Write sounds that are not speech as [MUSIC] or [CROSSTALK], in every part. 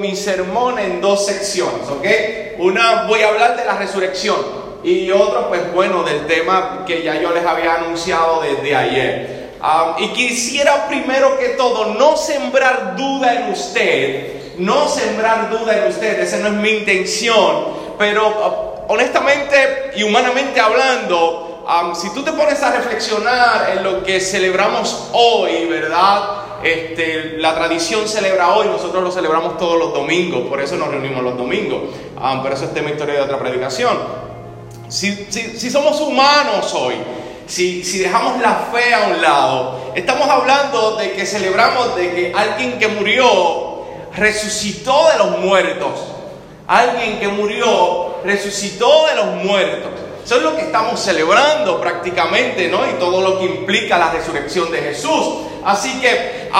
mi sermón en dos secciones, ¿ok? Una voy a hablar de la resurrección y otro, pues bueno, del tema que ya yo les había anunciado desde ayer. Um, y quisiera primero que todo no sembrar duda en usted, no sembrar duda en usted, esa no es mi intención, pero uh, honestamente y humanamente hablando, um, si tú te pones a reflexionar en lo que celebramos hoy, ¿verdad? Este, la tradición celebra hoy, nosotros lo celebramos todos los domingos, por eso nos reunimos los domingos. Ah, pero eso es tema historia de otra predicación. Si, somos humanos hoy, si, dejamos la fe a un lado, estamos hablando de que celebramos de que alguien que murió resucitó de los muertos. Alguien que murió resucitó de los muertos. Eso es lo que estamos celebrando prácticamente, ¿no? Y todo lo que implica la resurrección de Jesús. Así que,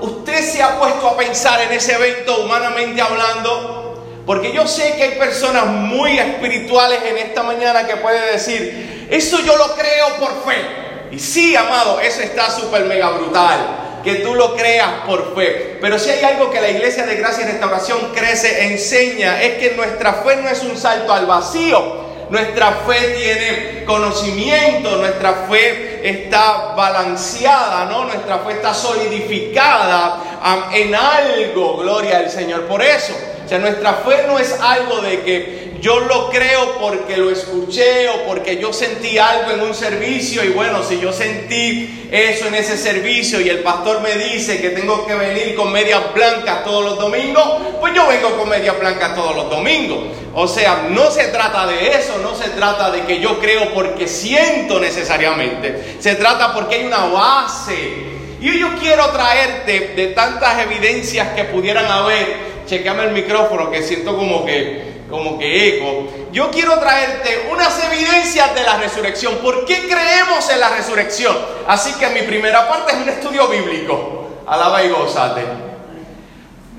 ¿usted se ha puesto a pensar en ese evento humanamente hablando? Porque yo sé que hay personas muy espirituales en esta mañana que pueden decir, eso yo lo creo por fe. Y sí, amado, eso está súper mega brutal que tú lo creas por fe. Pero si hay algo que la Iglesia de Gracia y Restauración crece, enseña, es que nuestra fe no es un salto al vacío, nuestra fe tiene conocimiento, nuestra fe está balanceada, ¿no? Nuestra fe está solidificada en algo, gloria al Señor. Por eso, o sea, nuestra fe no es algo de que yo lo creo porque lo escuché o porque yo sentí algo en un servicio y bueno, si yo sentí eso en ese servicio y el pastor me dice que tengo que venir con medias blancas todos los domingos, pues yo vengo con medias blancas todos los domingos. O sea, no se trata de eso, no se trata de que yo creo porque siento necesariamente, se trata porque hay una base. Y yo quiero traerte de tantas evidencias que pudieran haber, chequeame el micrófono que siento como que como que eco, yo quiero traerte unas evidencias de la resurrección. ¿Por qué creemos en la resurrección? Así que mi primera parte es un estudio bíblico. Alaba y gozate.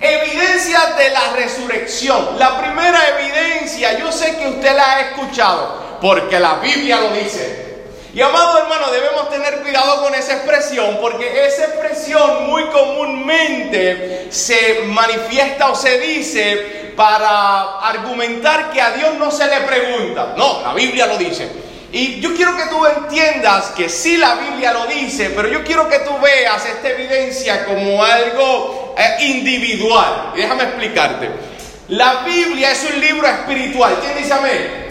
Evidencias de la resurrección. La primera evidencia, yo sé que usted la ha escuchado, porque la Biblia lo dice. Y amado hermano, debemos tener cuidado con esa expresión, porque esa expresión muy comúnmente se manifiesta o se dice para argumentar que a Dios no se le pregunta. No, la Biblia lo dice. Y yo quiero que tú entiendas que sí la Biblia lo dice, pero yo quiero que tú veas esta evidencia como algo individual. Y déjame explicarte. La Biblia es un libro espiritual. ¿Quién dice amén?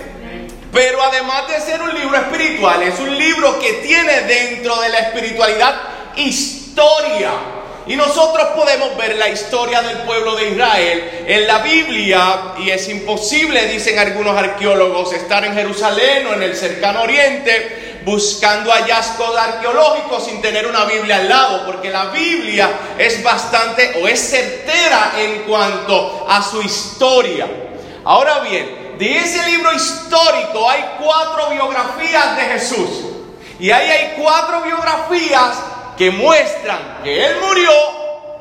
Pero además de ser un libro espiritual, es un libro que tiene dentro de la espiritualidad historia. Y nosotros podemos ver la historia del pueblo de Israel en la Biblia y es imposible, dicen algunos arqueólogos, estar en Jerusalén o en el cercano oriente buscando hallazgos arqueológicos sin tener una Biblia al lado, porque la Biblia es bastante o es certera en cuanto a su historia. Ahora bien, de ese libro histórico hay cuatro biografías de Jesús. Y ahí hay cuatro biografías que muestran que Él murió,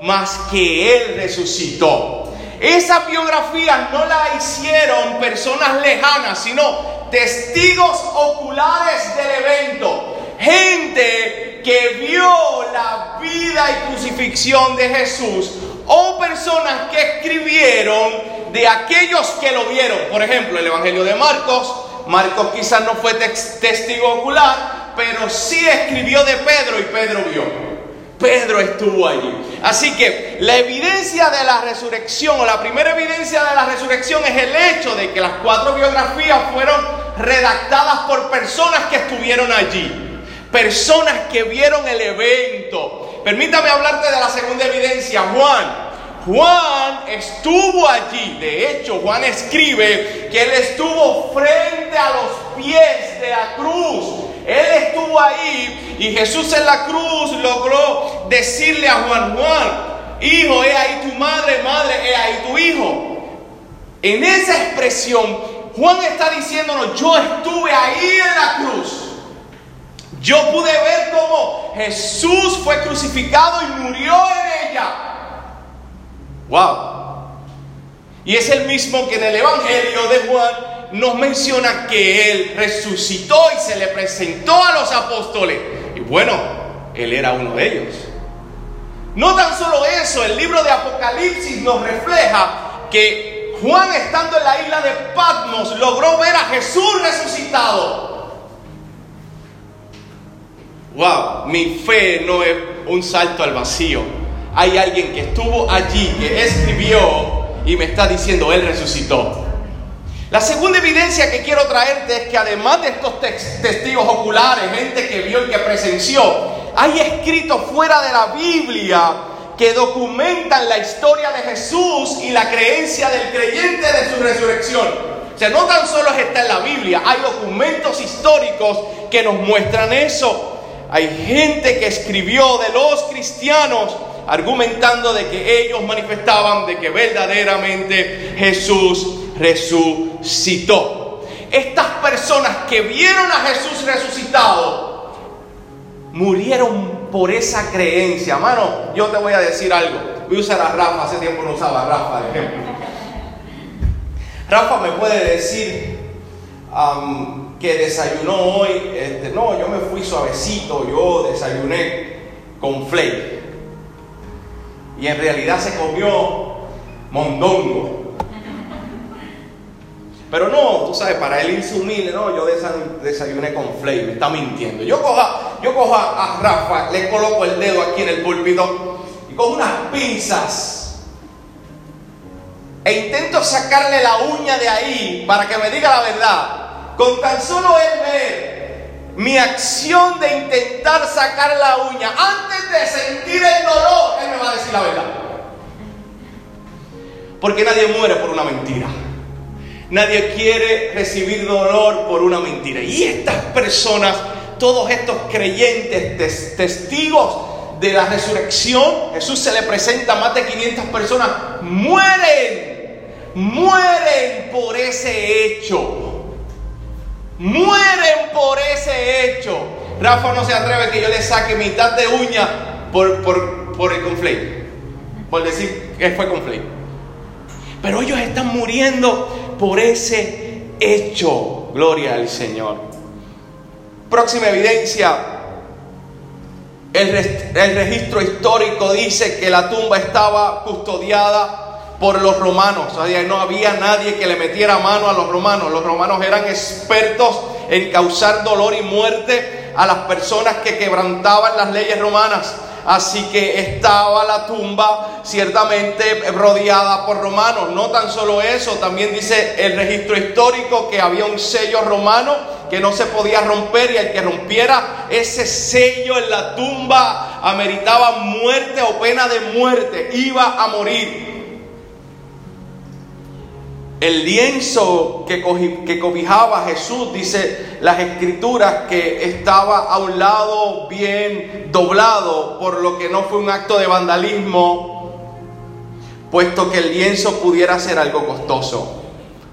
más que Él resucitó. Esa biografía no la hicieron personas lejanas, sino testigos oculares del evento. Gente que vio la vida y crucifixión de Jesús o personas que escribieron de aquellos que lo vieron. Por ejemplo, el Evangelio de Marcos. Marcos quizás no fue testigo ocular, pero sí escribió de Pedro y Pedro vio. Pedro estuvo allí. Así que la evidencia de la resurrección, o la primera evidencia de la resurrección es el hecho de que las cuatro biografías fueron redactadas por personas que estuvieron allí. Personas que vieron el evento. Permítame hablarte de la segunda evidencia, Juan. Juan estuvo allí. De hecho, Juan escribe que él estuvo frente a los pies de la cruz. Él estuvo ahí y Jesús en la cruz logró decirle a Juan, Juan, hijo, he ahí tu madre, madre, he ahí tu hijo. En esa expresión, Juan está diciéndonos, yo estuve ahí en la cruz. Yo pude ver cómo Jesús fue crucificado y murió en ella. Wow. Y es el mismo que en el Evangelio de Juan nos menciona que Él resucitó y se le presentó a los apóstoles. Y bueno, Él era uno de ellos. No tan solo eso, el libro de Apocalipsis nos refleja que Juan estando en la isla de Patmos logró ver a Jesús resucitado. Wow, mi fe no es un salto al vacío. Hay alguien que estuvo allí, que escribió y me está diciendo, Él resucitó. La segunda evidencia que quiero traerte es que además de estos testigos oculares, gente que vio y que presenció, hay escritos fuera de la Biblia que documentan la historia de Jesús y la creencia del creyente de su resurrección. O sea, no tan solo está en la Biblia, hay documentos históricos que nos muestran eso. Hay gente que escribió de los cristianos argumentando de que ellos manifestaban de que verdaderamente Jesús resucitó. Estas personas que vieron a Jesús resucitado murieron por esa creencia. Mano, yo te voy a decir algo. Voy a usar a Rafa, hace tiempo no usaba Rafa. Rafa me puede decir que desayunó hoy, este, no, yo me fui suavecito, yo desayuné con flake. Y en realidad se comió mondongo. Pero no, tú sabes, para él irse humilde, no, yo desayuné con Flay, me está mintiendo. Yo cojo, yo cojo a, Rafa, le coloco el dedo aquí en el púlpito y cojo unas pinzas e intento sacarle la uña de ahí para que me diga la verdad. Con tan solo él ver mi acción de intentar sacar la uña, antes de sentir el dolor, él me va a decir la verdad. Porque nadie muere por una mentira. Nadie quiere recibir dolor por una mentira. Y estas personas, todos estos creyentes, testigos de la resurrección, Jesús se le presenta a más de 500 personas, mueren, mueren por ese hecho. Mueren por ese hecho. Rafa no se atreve que yo le saque mitad de uña por, por, el conflicto. Por decir que fue conflicto. Pero ellos están muriendo por ese hecho. Gloria al Señor. Próxima evidencia. El, registro histórico dice que la tumba estaba custodiada por los romanos. O sea, no había nadie que le metiera mano a los romanos. Los romanos eran expertos en causar dolor y muerte a las personas que quebrantaban las leyes romanas. Así que estaba la tumba ciertamente rodeada por romanos. No tan solo eso, también dice el registro histórico que había un sello romano que no se podía romper y el que rompiera ese sello en la tumba ameritaba muerte o pena de muerte, iba a morir. El lienzo que, cobijaba Jesús, dice las escrituras, que estaba a un lado bien doblado, por lo que no fue un acto de vandalismo, puesto que el lienzo pudiera ser algo costoso.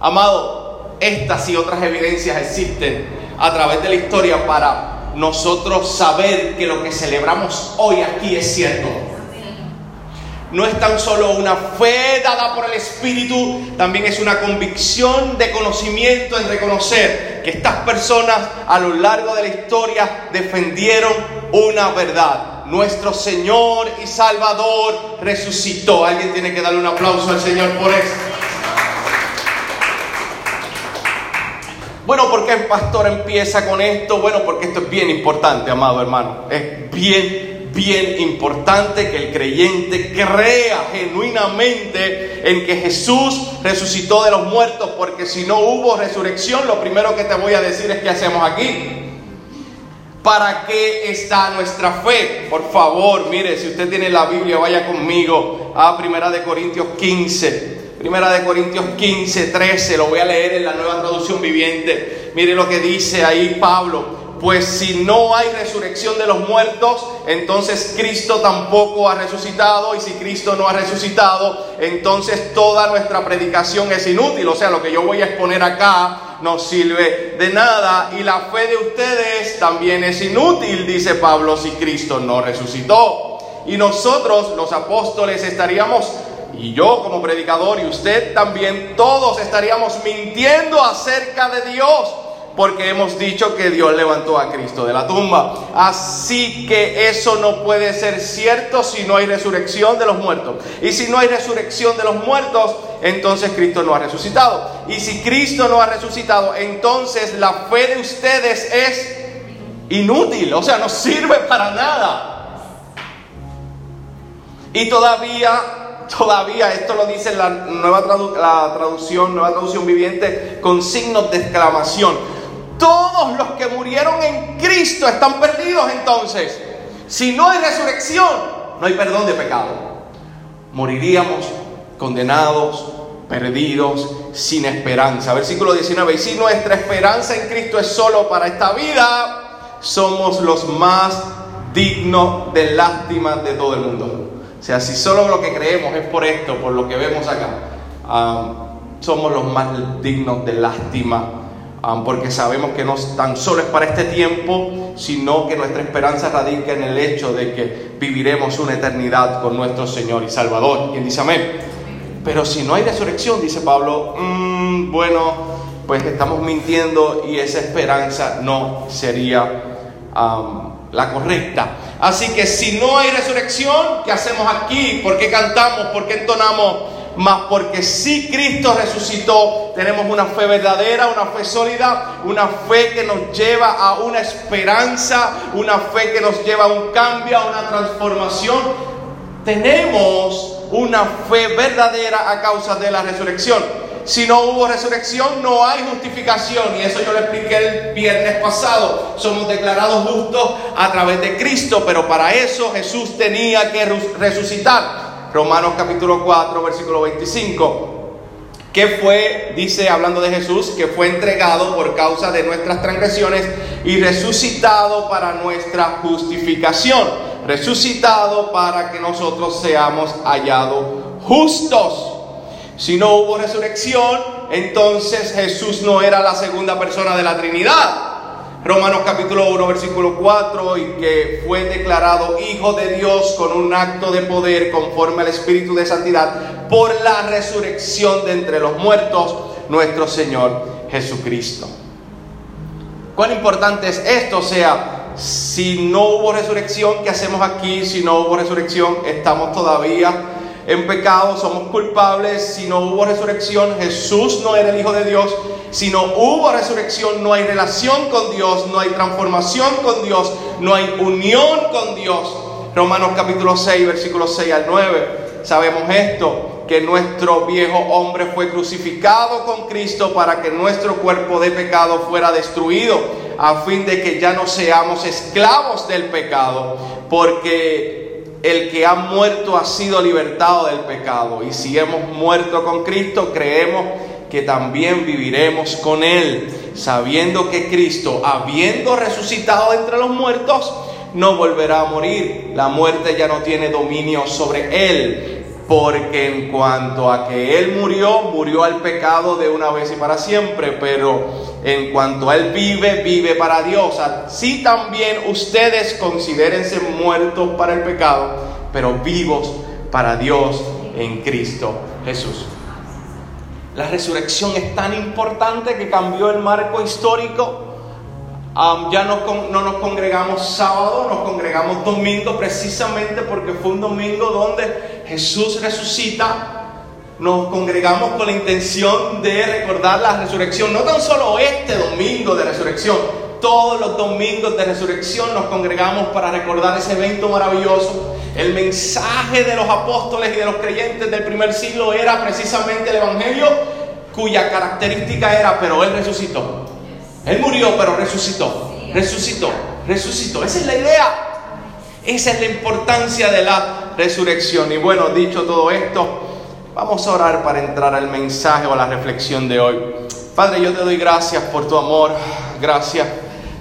Amado, estas y otras evidencias existen a través de la historia para nosotros saber que lo que celebramos hoy aquí es cierto no es tan solo una fe dada por el Espíritu, también es una convicción de conocimiento en reconocer que estas personas a lo largo de la historia defendieron una verdad. Nuestro Señor y Salvador resucitó. Alguien tiene que darle un aplauso al Señor por eso. Bueno, ¿por qué el pastor empieza con esto? Bueno, porque esto es bien importante, amado hermano. Es bien bien importante que el creyente crea genuinamente en que Jesús resucitó de los muertos, porque si no hubo resurrección, lo primero que te voy a decir es qué hacemos aquí. ¿Para qué está nuestra fe? Por favor, mire, si usted tiene la Biblia, vaya conmigo a Primera de Corintios 15. Primera de Corintios 15, 13, lo voy a leer en la nueva traducción viviente. Mire lo que dice ahí Pablo. Pues si no hay resurrección de los muertos, entonces Cristo tampoco ha resucitado. Y si Cristo no ha resucitado, entonces toda nuestra predicación es inútil. O sea, lo que yo voy a exponer acá no sirve de nada. Y la fe de ustedes también es inútil, dice Pablo, si Cristo no resucitó. Y nosotros, los apóstoles, estaríamos y yo como predicador y usted también, todos estaríamos mintiendo acerca de Dios porque hemos dicho que Dios levantó a Cristo de la tumba. Así que eso no puede ser cierto si no hay resurrección de los muertos. Y si no hay resurrección de los muertos, entonces Cristo no ha resucitado. Y si Cristo no ha resucitado, entonces la fe de ustedes es inútil, o sea, no sirve para nada. Y todavía, todavía, esto lo dice la nueva la traducción, nueva traducción viviente, con signos de exclamación. Todos los que murieron en Cristo están perdidos entonces. Si no hay resurrección, no hay perdón de pecado. Moriríamos condenados, perdidos, sin esperanza. Versículo 19. Y si nuestra esperanza en Cristo es solo para esta vida, somos los más dignos de lástima de todo el mundo. O sea, si solo lo que creemos es por esto, por lo que vemos acá, somos los más dignos de lástima, porque sabemos que no tan solo es para este tiempo, sino que nuestra esperanza radica en el hecho de que viviremos una eternidad con nuestro Señor y Salvador. ¿Quién dice amén? Pero si no hay resurrección, dice Pablo, mm, bueno, pues estamos mintiendo y esa esperanza no sería la correcta. Así que si no hay resurrección, ¿qué hacemos aquí? ¿Por qué cantamos? ¿Por qué entonamos? Más porque si Cristo resucitó, tenemos una fe verdadera, una fe sólida, una fe que nos lleva a una esperanza, una fe que nos lleva a un cambio, a una transformación. Tenemos una fe verdadera a causa de la resurrección. Si no hubo resurrección, no hay justificación. Y eso yo lo expliqué el viernes pasado. Somos declarados justos a través de Cristo, pero para eso Jesús tenía que resucitar. Romanos capítulo 4, versículo 25. Que fue, dice hablando de Jesús, que fue entregado por causa de nuestras transgresiones y resucitado para nuestra justificación. Resucitado para que nosotros seamos hallados justos. Si no hubo resurrección, entonces Jesús no era la segunda persona de la Trinidad. Romanos capítulo 1, versículo 4, y que fue declarado Hijo de Dios con un acto de poder conforme al Espíritu de Santidad por la resurrección de entre los muertos, nuestro Señor Jesucristo. ¿Cuán importante es esto? O sea, si no hubo resurrección, ¿qué hacemos aquí? Si no hubo resurrección, estamos todavía en pecado, somos culpables. Si no hubo resurrección, Jesús no era el Hijo de Dios. Si no hubo resurrección, no hay relación con Dios, no hay transformación con Dios, no hay unión con Dios. Romanos capítulo 6, versículos 6 al 9. Sabemos esto, que nuestro viejo hombre fue crucificado con Cristo para que nuestro cuerpo de pecado fuera destruido, a fin de que ya no seamos esclavos del pecado, porque el que ha muerto ha sido libertado del pecado. Y si hemos muerto con Cristo, creemos que también viviremos con Él, sabiendo que Cristo, habiendo resucitado entre los muertos, no volverá a morir. La muerte ya no tiene dominio sobre Él. Porque en cuanto a que Él murió, murió al pecado de una vez y para siempre, pero en cuanto a Él vive, vive para Dios. Así también ustedes considérense muertos para el pecado, pero vivos para Dios en Cristo Jesús. La resurrección es tan importante que cambió el marco histórico. ya no, no nos congregamos sábado, nos congregamos domingo precisamente porque fue un domingo donde Jesús resucita, nos congregamos con la intención de recordar la resurrección, no tan solo este domingo de resurrección, todos los domingos de resurrección nos congregamos para recordar ese evento maravilloso. El mensaje de los apóstoles y de los creyentes del primer siglo era precisamente el Evangelio cuya característica era, pero Él resucitó. Él murió, pero resucitó. Resucitó, resucitó. Esa es la idea. Esa es la importancia de la resurrección. Y bueno, dicho todo esto, vamos a orar para entrar al mensaje o a la reflexión de hoy. Padre, yo te doy gracias por tu amor, gracias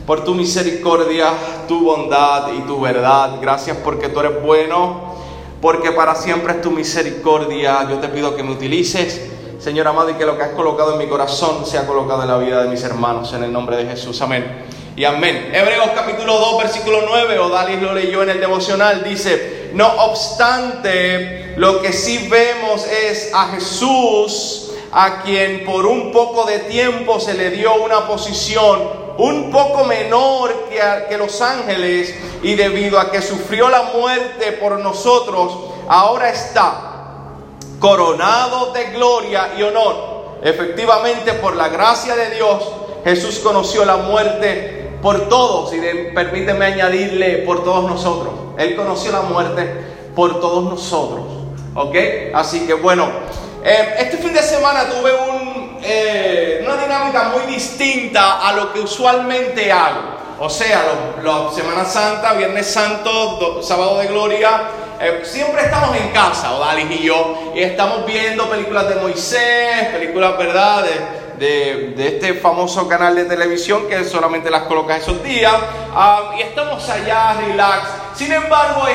por tu misericordia, tu bondad y tu verdad. Gracias porque tú eres bueno, porque para siempre es tu misericordia. Yo te pido que me utilices, Señor amado, y que lo que has colocado en mi corazón sea colocado en la vida de mis hermanos, en el nombre de Jesús. Amén y amén. Hebreos capítulo 2, versículo 9, Odalis lo leyó en el devocional, dice, no obstante, lo que sí vemos es a Jesús a quien por un poco de tiempo se le dio una posición un poco menor que, que los ángeles y debido a que sufrió la muerte por nosotros, ahora está coronado de gloria y honor. Efectivamente, por la gracia de Dios, Jesús conoció la muerte por todos, y permíteme añadirle, por todos nosotros. Él conoció la muerte por todos nosotros. ¿Ok? Así que bueno, eh, este fin de semana tuve eh, una dinámica muy distinta a lo que usualmente hago. O sea, la Semana Santa, Viernes Santo, Sábado de Gloria, eh, siempre estamos en casa, Odalis y yo, y estamos viendo películas de Moisés, películas, ¿verdad?, este famoso canal de televisión que solamente las coloca esos días, ah, y estamos allá, relax. Sin embargo,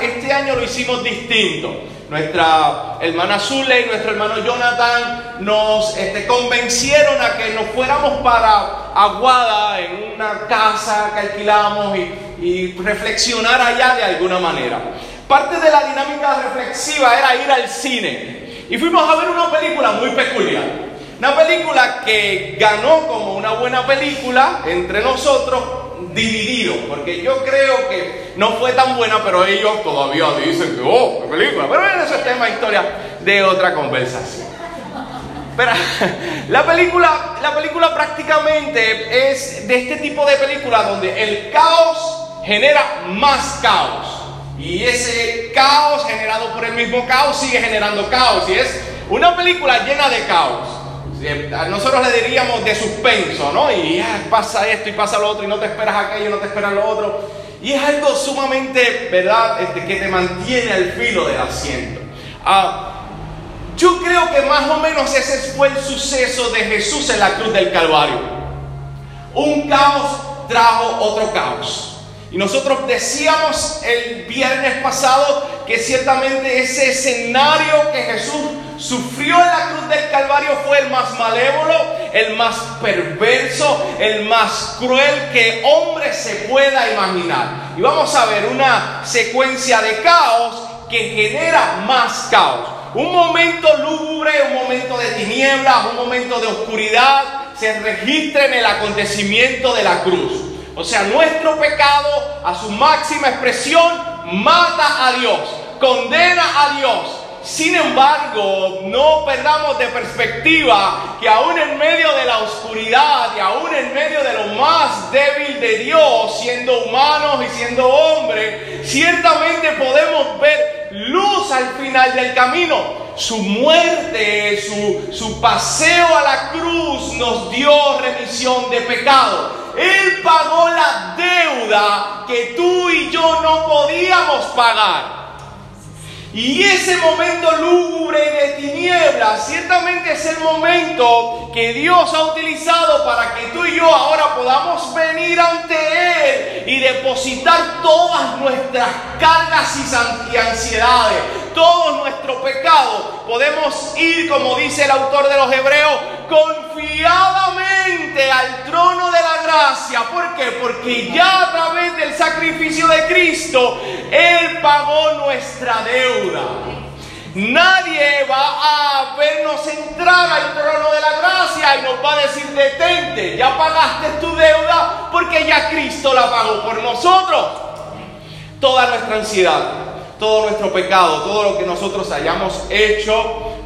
este año lo hicimos distinto. Nuestra hermana Zule y nuestro hermano Jonathan nos este, convencieron a que nos fuéramos para Aguada en una casa que alquilamos y, y reflexionar allá de alguna manera. Parte de la dinámica reflexiva era ir al cine y fuimos a ver una película muy peculiar. Una película que ganó como una buena película entre nosotros, dividido, porque yo creo que no fue tan buena, pero ellos todavía dicen que, oh, qué película. Pero eso es tema historia de otra conversación. Pero [LAUGHS] la película, la película prácticamente es de este tipo de película donde el caos genera más caos. Y ese caos generado por el mismo caos sigue generando caos. Y es una película llena de caos. Nosotros le diríamos de suspenso, ¿no? Y pasa esto y pasa lo otro y no te esperas aquello, no te esperas lo otro. Y es algo sumamente, ¿verdad?, este, que te mantiene al filo del asiento. Ah, yo creo que más o menos ese fue el suceso de Jesús en la cruz del Calvario. Un caos trajo otro caos. Y nosotros decíamos el viernes pasado que ciertamente ese escenario que Jesús sufrió en la cruz del Calvario fue el más malévolo, el más perverso, el más cruel que hombre se pueda imaginar. Y vamos a ver una secuencia de caos que genera más caos. Un momento lúgubre, un momento de tinieblas, un momento de oscuridad se registra en el acontecimiento de la cruz. O sea, nuestro pecado a su máxima expresión mata a Dios, condena a Dios, sin embargo, no perdamos de perspectiva que aún en medio de la oscuridad y aún en medio de lo más débil de Dios, siendo humanos y siendo hombres, ciertamente podemos ver luz al final del camino. Su muerte, su, su paseo a la cruz nos dio remisión de pecado. Él pagó la deuda que tú y yo no podíamos pagar. Y ese momento lúgubre de tinieblas ciertamente es el momento que Dios ha utilizado para que tú y yo ahora podamos venir ante Él y depositar todas nuestras cargas y ansiedades, todo nuestro pecado. Podemos ir, como dice el autor de los Hebreos, confiadamente al trono de la gracia. ¿Por qué? Porque ya a través del sacrificio de Cristo, Él pagó nuestra deuda. Nadie va a vernos entrar al trono de la gracia y nos va a decir, detente, ya pagaste tu deuda porque ya Cristo la pagó por nosotros. Toda nuestra ansiedad, todo nuestro pecado, todo lo que nosotros hayamos hecho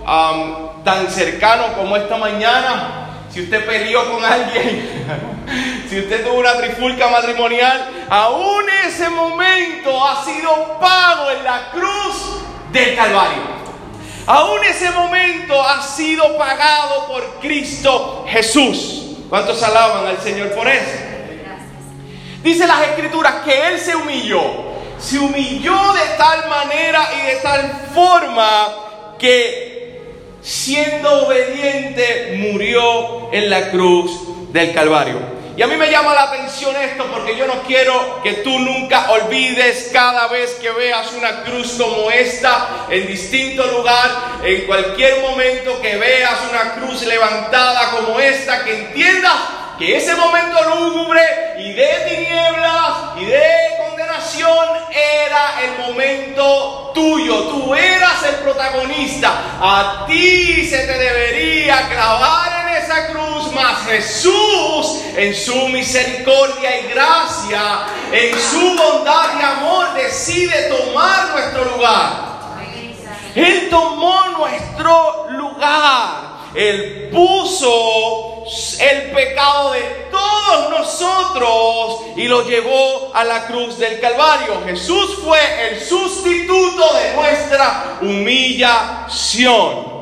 tan cercano como esta mañana, si usted peleó con alguien, [LAUGHS] si usted tuvo una trifulca matrimonial, aún ese momento ha sido pago en la cruz del Calvario. Aún ese momento ha sido pagado por Cristo Jesús. ¿Cuántos alaban al Señor por eso? Dice las escrituras que Él se humilló. Se humilló de tal manera y de tal forma que siendo obediente, murió en la cruz del Calvario. Y a mí me llama la atención esto porque yo no quiero que tú nunca olvides cada vez que veas una cruz como esta en distinto lugar, en cualquier momento que veas una cruz levantada como esta, que entiendas que ese momento lúgubre y de tinieblas y de era el momento tuyo. Tú eras el protagonista. A ti se te debería clavar en esa cruz. Mas Jesús, en su misericordia y gracia, en su bondad y amor, decide tomar nuestro lugar. Él tomó nuestro lugar. Él puso el pecado de todos nosotros y lo llevó a la cruz del Calvario. Jesús fue el sustituto de nuestra humillación.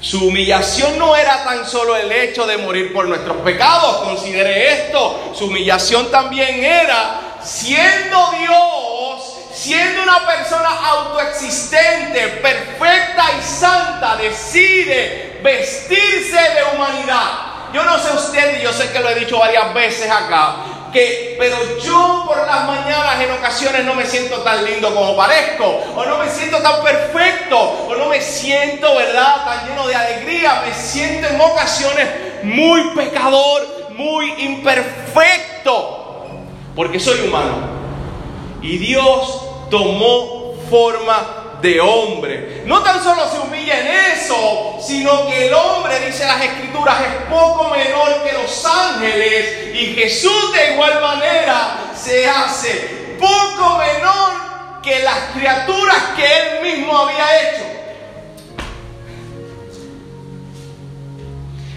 Su humillación no era tan solo el hecho de morir por nuestros pecados, considere esto, su humillación también era siendo Dios, siendo una persona autoexistente, perfecta y santa, decide vestirse de humanidad. Yo no sé usted, y yo sé que lo he dicho varias veces acá, que, pero yo por las mañanas en ocasiones no me siento tan lindo como parezco, o no me siento tan perfecto, o no me siento, ¿verdad?, tan lleno de alegría, me siento en ocasiones muy pecador, muy imperfecto, porque soy humano. Y Dios tomó forma de hombre. No tan solo se humilla en eso, sino que el hombre, dice las escrituras, es poco menor que los ángeles. Y Jesús de igual manera se hace poco menor que las criaturas que él mismo había hecho.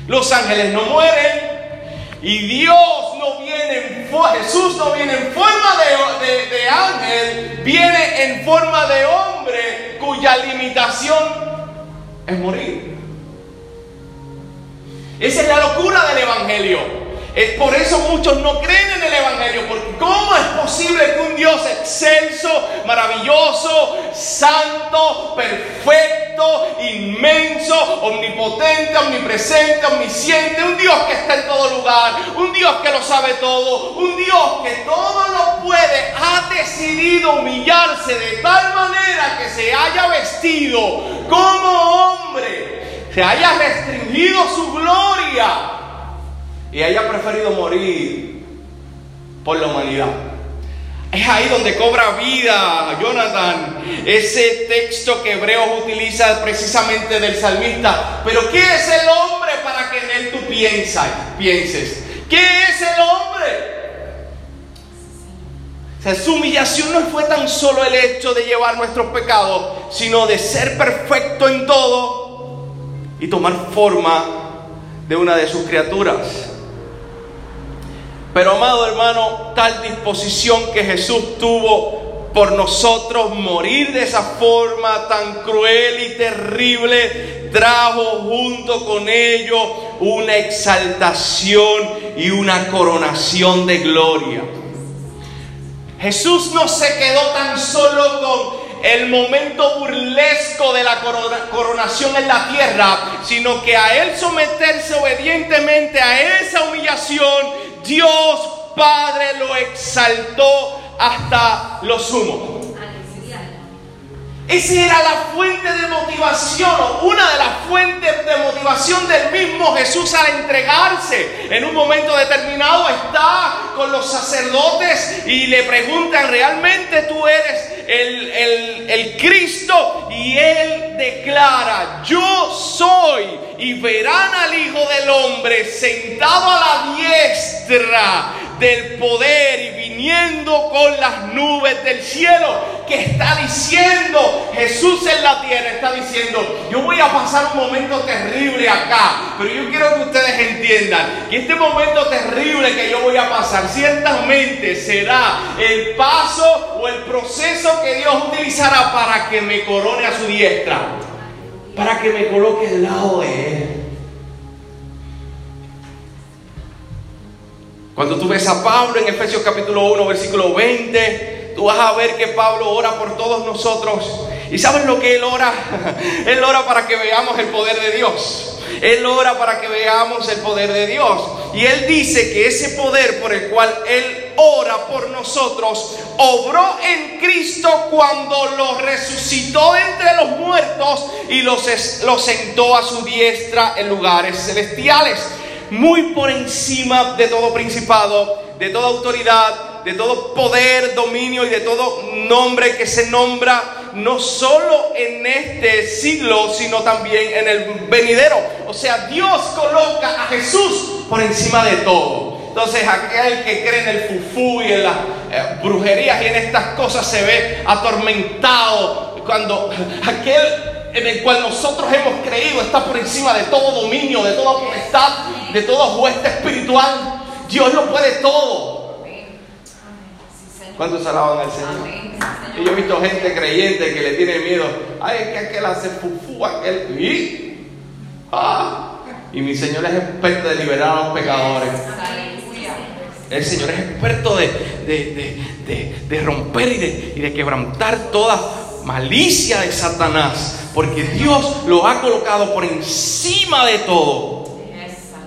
Los ángeles no mueren, y Dios no viene en Jesús no viene en forma de, ángel, viene en forma de hombre cuya limitación es morir. Esa es la locura del Evangelio. Es por eso muchos no creen en el Evangelio, porque ¿cómo es posible que un Dios excelso, maravilloso, santo, perfecto, inmenso, omnipotente, omnipresente, omnisciente, un Dios que está en todo lugar, un Dios que lo sabe todo, un Dios que todo lo puede, ha decidido humillarse de tal manera que se haya vestido como hombre, se haya restringido su gloria? y haya preferido morir por la humanidad. Es ahí donde cobra vida, Jonathan, ese texto que Hebreos utiliza precisamente del salmista. Pero ¿qué es el hombre para que en él tú pienses? ¿Qué es el hombre? O sea, su humillación no fue tan solo el hecho de llevar nuestros pecados, sino de ser perfecto en todo y tomar forma de una de sus criaturas. Pero amado hermano, tal disposición que Jesús tuvo por nosotros morir de esa forma tan cruel y terrible, trajo junto con ello una exaltación y una coronación de gloria. Jesús no se quedó tan solo con el momento burlesco de la coronación en la tierra, sino que a él someterse obedientemente a esa humillación, Dios Padre lo exaltó hasta lo sumo. Esa era la fuente de motivación, una de las fuentes de motivación del mismo Jesús al entregarse. En un momento determinado está con los sacerdotes y le preguntan, ¿realmente tú eres el, el, el Cristo? Y él declara, yo soy. Y verán al Hijo del Hombre sentado a la diestra del poder y viniendo con las nubes del cielo, que está diciendo Jesús en la tierra, está diciendo, yo voy a pasar un momento terrible acá, pero yo quiero que ustedes entiendan que este momento terrible que yo voy a pasar ciertamente será el paso o el proceso que Dios utilizará para que me corone a su diestra, para que me coloque al lado de Él. Cuando tú ves a Pablo en Efesios capítulo 1, versículo 20, tú vas a ver que Pablo ora por todos nosotros. ¿Y sabes lo que él ora? [LAUGHS] Él ora para que veamos el poder de Dios. Él ora para que veamos el poder de Dios. Y él dice que ese poder por el cual él ora por nosotros obró en Cristo cuando lo resucitó entre los muertos y los, los sentó a su diestra en lugares celestiales muy por encima de todo principado, de toda autoridad, de todo poder, dominio y de todo nombre que se nombra, no solo en este siglo, sino también en el venidero. O sea, Dios coloca a Jesús por encima de todo. Entonces aquel que cree en el fufú y en las eh, brujerías y en estas cosas se ve atormentado cuando [LAUGHS] aquel en el cual nosotros hemos creído está por encima de todo dominio, de toda potestad, de todo hueste espiritual. Dios lo puede todo. ¿Cuántos alaban al Señor? Y yo he visto gente creyente que le tiene miedo. Ay, es que aquel hace fufú, aquel. ¿Y? Ah, y mi Señor es experto de liberar a los pecadores. El Señor es experto de, de, romper y de, y de quebrantar toda malicia de Satanás. Porque Dios lo ha colocado por encima de todo.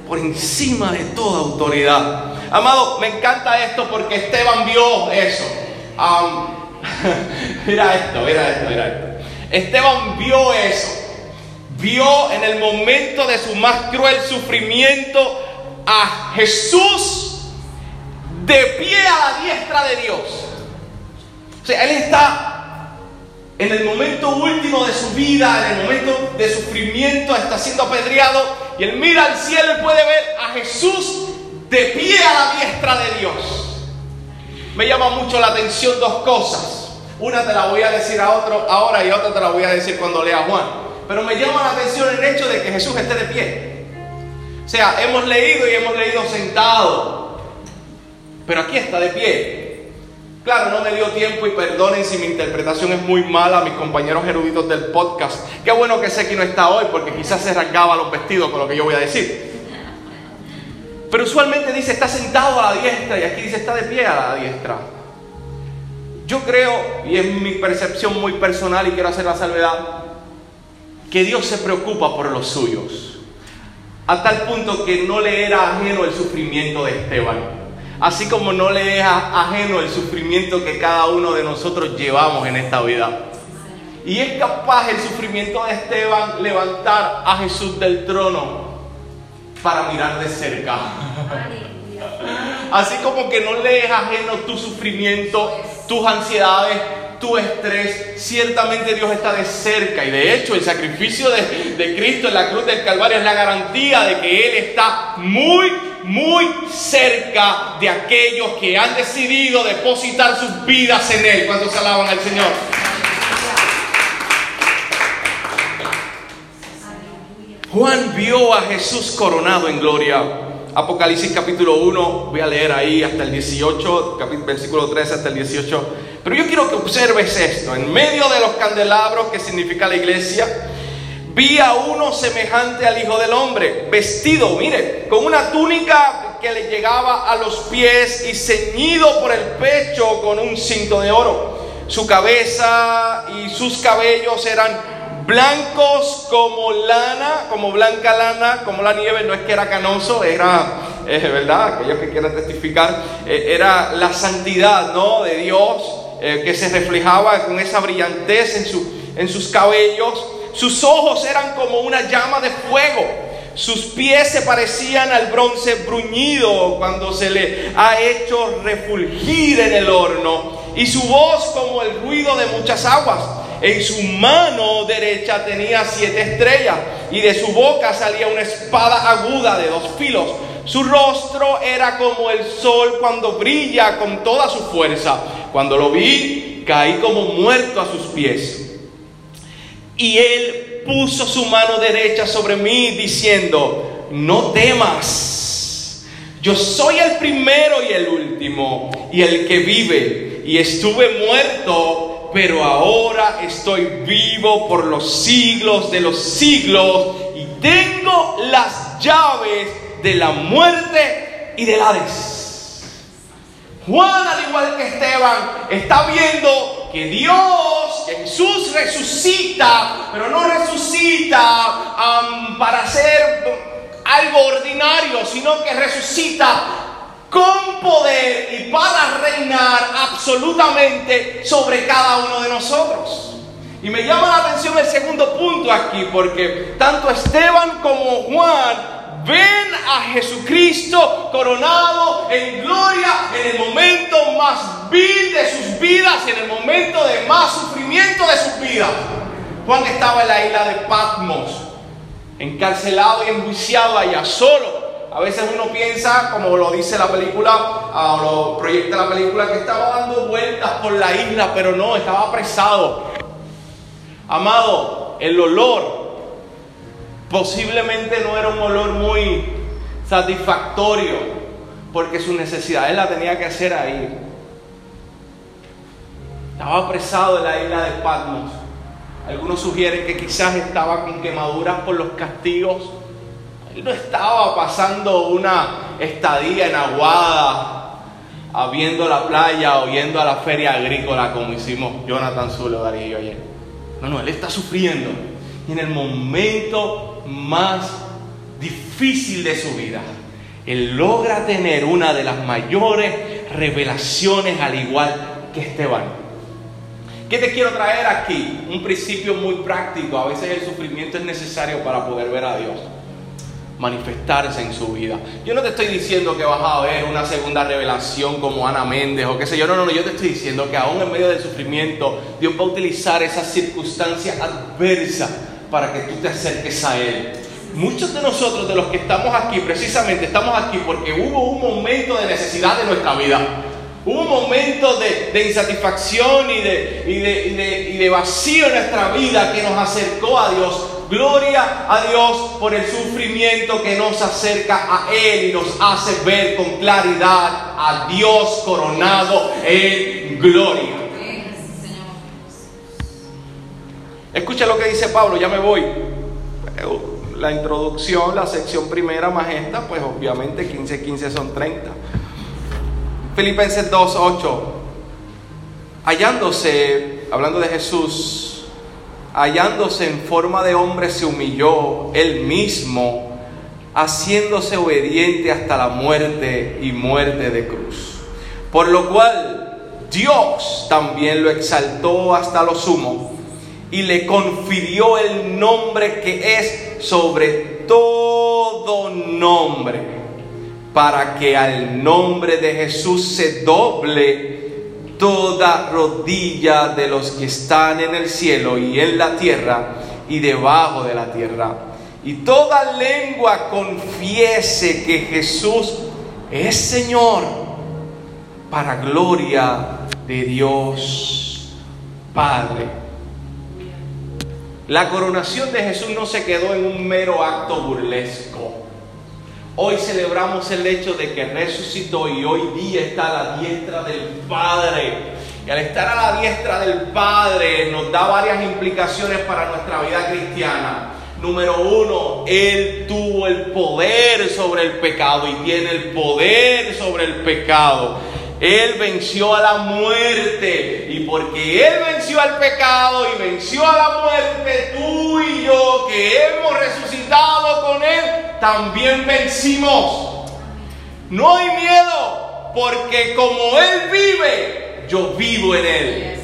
Por encima de toda autoridad. Amado, me encanta esto porque Esteban vio eso. [LAUGHS] mira esto, mira esto, mira esto. Esteban vio eso. Vio en el momento de su más cruel sufrimiento a Jesús de pie a la diestra de Dios. O sea, Él está en el momento último de su vida, en el momento de sufrimiento, está siendo apedreado y Él mira al cielo y puede ver a Jesús de pie a la diestra de Dios. Me llama mucho la atención dos cosas. Una te la voy a decir a otro ahora y otra te la voy a decir cuando lea Juan. Pero me llama la atención el hecho de que Jesús esté de pie. O sea, hemos leído y hemos leído sentado pero aquí está de pie. Claro, no me dio tiempo y perdonen si mi interpretación es muy mala, mis compañeros eruditos del podcast. Qué bueno que sé que no está hoy porque quizás se rasgaba los vestidos con lo que yo voy a decir. Pero usualmente dice está sentado a la diestra y aquí dice está de pie a la diestra. Yo creo, y es mi percepción muy personal y quiero hacer la salvedad, que Dios se preocupa por los suyos. A tal punto que no le era ajeno el sufrimiento de Esteban así como no le es ajeno el sufrimiento que cada uno de nosotros llevamos en esta vida. Y es capaz el sufrimiento de Esteban levantar a Jesús del trono para mirar de cerca. Así como que no le es ajeno tu sufrimiento, tus ansiedades, tu estrés, ciertamente Dios está de cerca. Y de hecho el sacrificio de, de Cristo en la cruz del Calvario es la garantía de que Él está muy muy cerca de aquellos que han decidido depositar sus vidas en Él. Cuando se alaban al Señor. Juan vio a Jesús coronado en gloria. Apocalipsis capítulo 1, voy a leer ahí hasta el 18, versículo 13 hasta el 18. Pero yo quiero que observes esto. En medio de los candelabros que significa la iglesia, vi a uno semejante al Hijo del Hombre, vestido, mire, con una túnica que le llegaba a los pies y ceñido por el pecho con un cinto de oro. Su cabeza y sus cabellos eran blancos como lana, como blanca lana, como la nieve, no es que era canoso, era, es verdad, aquellos que quieran testificar, eh, era la santidad, ¿no? De Dios, eh, que se reflejaba con esa brillantez en, su, en sus cabellos sus ojos eran como una llama de fuego. Sus pies se parecían al bronce bruñido cuando se le ha hecho refulgir en el horno. Y su voz como el ruido de muchas aguas. En su mano derecha tenía siete estrellas y de su boca salía una espada aguda de dos filos. Su rostro era como el sol cuando brilla con toda su fuerza. Cuando lo vi, caí como muerto a sus pies. Y él puso su mano derecha sobre mí diciendo, no temas, yo soy el primero y el último y el que vive. Y estuve muerto, pero ahora estoy vivo por los siglos de los siglos y tengo las llaves de la muerte y del Hades. Juan, al igual que Esteban, está viendo que Dios, que Jesús resucita, pero no resucita para ser algo ordinario, sino que resucita con poder y para reinar absolutamente sobre cada uno de nosotros. Y me llama la atención el segundo punto aquí, porque tanto Esteban como Juan ven a Jesucristo coronado en gloria en el momento más vil de sus vidas, en el momento de más sufrimiento de sus vidas. Juan estaba en la isla de Patmos, encarcelado y enjuiciado allá solo. A veces uno piensa, como lo dice la película, ah, o lo proyecta la película, que estaba dando vueltas por la isla, pero no, estaba apresado. Amado, el olor posiblemente no era un olor muy satisfactorio, porque sus necesidades la tenía que hacer ahí. Estaba apresado en la isla de Patmos. Algunos sugieren que quizás estaba con quemaduras por los castigos. No estaba pasando una estadía en Aguada, viendo la playa o yendo a la feria agrícola como hicimos Jonathan Zulo, Darío y ayer. No, no, él está sufriendo. Y en el momento más difícil de su vida, él logra tener una de las mayores revelaciones al igual que Esteban. ¿Qué te quiero traer aquí? Un principio muy práctico. A veces el sufrimiento es necesario para poder ver a Dios manifestarse en su vida. Yo no te estoy diciendo que vas a ver una segunda revelación como Ana Méndez o qué sé yo. No, no, no. Yo te estoy diciendo que aún en medio del sufrimiento, Dios va a utilizar esas circunstancias adversas para que tú te acerques a Él. Muchos de nosotros, de los que estamos aquí, precisamente estamos aquí porque hubo un momento de necesidad de nuestra vida. Hubo un momento de, insatisfacción de, y de vacío en nuestra vida que nos acercó a Dios. Gloria a Dios por el sufrimiento que nos acerca a Él y nos hace ver con claridad a Dios coronado en gloria. Escucha lo que dice Pablo, ya me voy. La introducción, la sección primera más esta, pues obviamente 15, 15 son 30. Filipenses 2.8. Hallándose, hablando de Jesús, hallándose en forma de hombre, se humilló él mismo, haciéndose obediente hasta la muerte y muerte de cruz. Por lo cual Dios también lo exaltó hasta lo sumo y le confirió el nombre que es sobre todo nombre para que al nombre de Jesús se doble toda rodilla de los que están en el cielo y en la tierra y debajo de la tierra. Y toda lengua confiese que Jesús es Señor para gloria de Dios Padre. La coronación de Jesús no se quedó en un mero acto burlesco. Hoy celebramos el hecho de que resucitó y hoy día está a la diestra del Padre. Y al estar a la diestra del Padre nos da varias implicaciones para nuestra vida cristiana. Número uno, Él tuvo el poder sobre el pecado y tiene el poder sobre el pecado. Él venció a la muerte. Y porque Él venció al pecado y venció a la muerte, tú y yo que hemos resucitado con Él, también vencimos. No hay miedo, porque como Él vive, yo vivo en Él.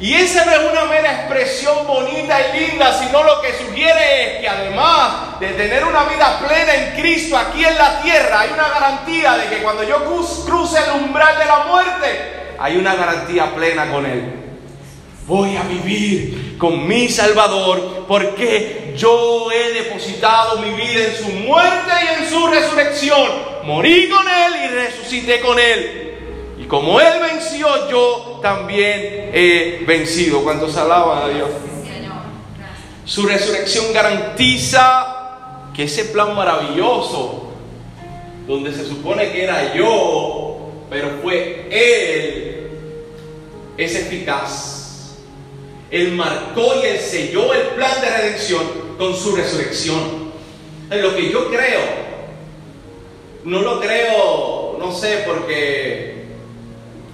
Y esa no es una mera expresión bonita y linda, sino lo que sugiere es que además de tener una vida plena en Cristo aquí en la tierra, hay una garantía de que cuando yo cruce el umbral de la muerte, hay una garantía plena con Él. Voy a vivir con mi Salvador porque yo he depositado mi vida en su muerte y en su resurrección. Morí con Él y resucité con Él como Él venció, yo también he vencido. Cuando se alaban a Dios. Su resurrección garantiza que ese plan maravilloso, donde se supone que era yo, pero fue Él, es eficaz. Él marcó y Él selló el plan de redención con su resurrección. En lo que yo creo, no lo creo, no sé, porque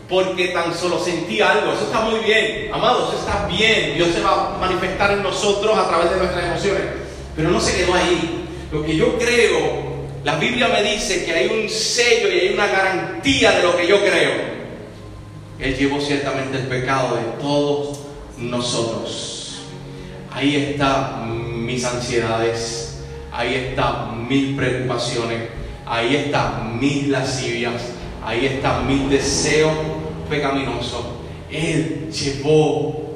porque tan solo sentí algo. Eso está muy bien, amados, eso está bien. Dios se va a manifestar en nosotros a través de nuestras emociones. Pero no se quedó ahí. Lo que yo creo, la Biblia me dice que hay un sello y hay una garantía de lo que yo creo. Él llevó ciertamente el pecado de todos nosotros. Ahí están mis ansiedades. ahí están mil preocupaciones, ahí están mis lascivias, ahí están mis deseos pecaminosos. Él llevó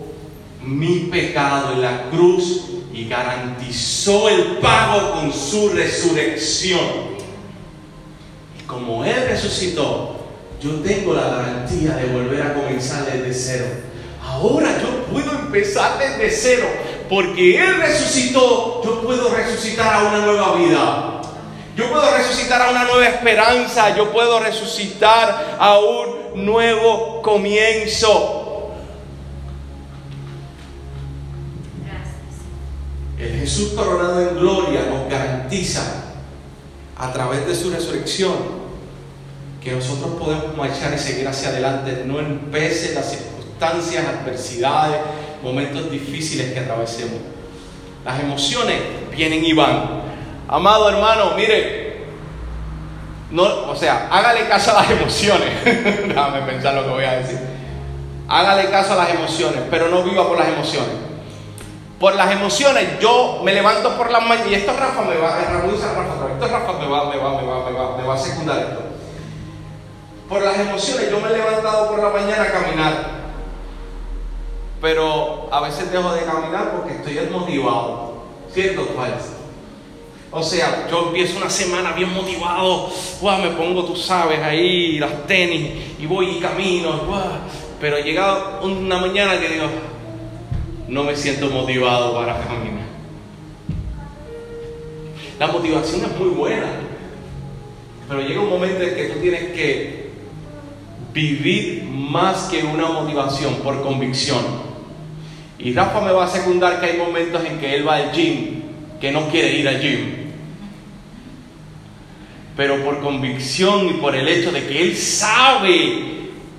mi pecado en la cruz y garantizó el pago con su resurrección. Y como Él resucitó, yo tengo la garantía de volver a comenzar desde cero. Ahora yo puedo empezar desde cero, porque Él resucitó, yo puedo resucitar a una nueva vida. Yo puedo resucitar a una nueva esperanza, yo puedo resucitar a un nuevo comienzo. El Jesús coronado en gloria nos garantiza a través de su resurrección que nosotros podemos marchar y seguir hacia adelante, no en pese las circunstancias, adversidades, momentos difíciles que atravesemos. Las emociones vienen y van. Amado hermano, mire, no, o sea, hágale caso a las emociones. [LAUGHS] Déjame pensar lo que voy a decir. Hágale caso a las emociones, pero no viva por las emociones. Por las emociones, yo me levanto por las mañanas, y esto Rafa me va, Rafa, esto Rafa me va, me va, me va, me va, me va a secundar esto. Por las emociones, yo me he levantado por la mañana a caminar, pero a veces dejo de caminar porque estoy desmotivado, ¿cierto falso? O sea, yo empiezo una semana bien motivado, me pongo, tú sabes, ahí las tenis y voy y camino, pero llega una mañana que digo, no me siento motivado para caminar. La motivación es muy buena, pero llega un momento en que tú tienes que vivir más que una motivación por convicción. Y Rafa me va a secundar que hay momentos en que él va al gym, que no quiere ir al gym. Pero por convicción y por el hecho de que él sabe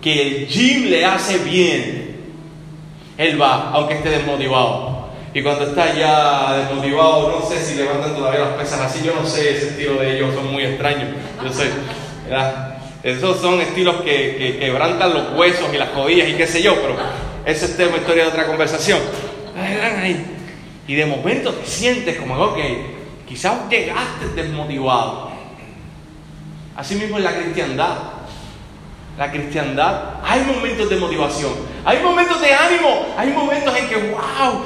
que el gym le hace bien, él va, aunque esté desmotivado. Y cuando está ya desmotivado, no sé si levantan todavía las pesas así, yo no sé ese estilo de ellos, son muy extraños. Yo sé, esos son estilos que, quebrantan los huesos y las codillas y qué sé yo, pero ese es tema, historia de otra conversación. Y de momento te sientes como, ok, quizás llegaste desmotivado. Así mismo en la cristiandad. La cristiandad, hay momentos de motivación, hay momentos de ánimo, hay momentos en que, wow,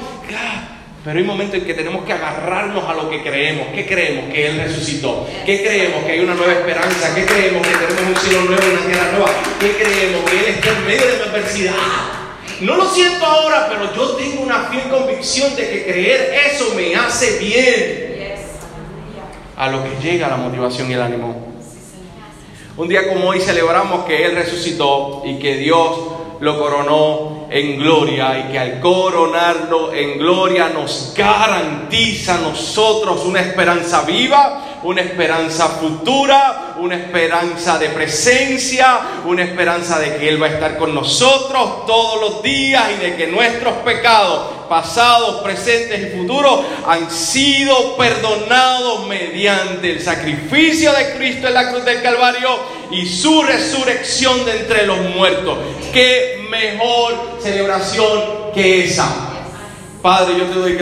pero hay momentos en que tenemos que agarrarnos a lo que creemos. ¿Qué creemos? Que Él resucitó. ¿Qué creemos? Que hay una nueva esperanza. ¿Qué creemos? Que tenemos un cielo nuevo y una tierra nueva. ¿Qué creemos? Que Él está en medio de la adversidad. No lo siento ahora, pero yo tengo una fiel convicción de que creer eso me hace bien. A lo que llega la motivación y el ánimo. Un día como hoy celebramos que Él resucitó y que Dios lo coronó en gloria y que al coronarlo en gloria nos garantiza a nosotros una esperanza viva, una esperanza futura, una esperanza de presencia, una esperanza de que Él va a estar con nosotros todos los días y de que nuestros pecados pasados, presentes y futuros han sido perdonados mediante el sacrificio de Cristo en la cruz del Calvario y su resurrección de entre los muertos. ¿Qué mejor celebración que esa? Padre, yo te doy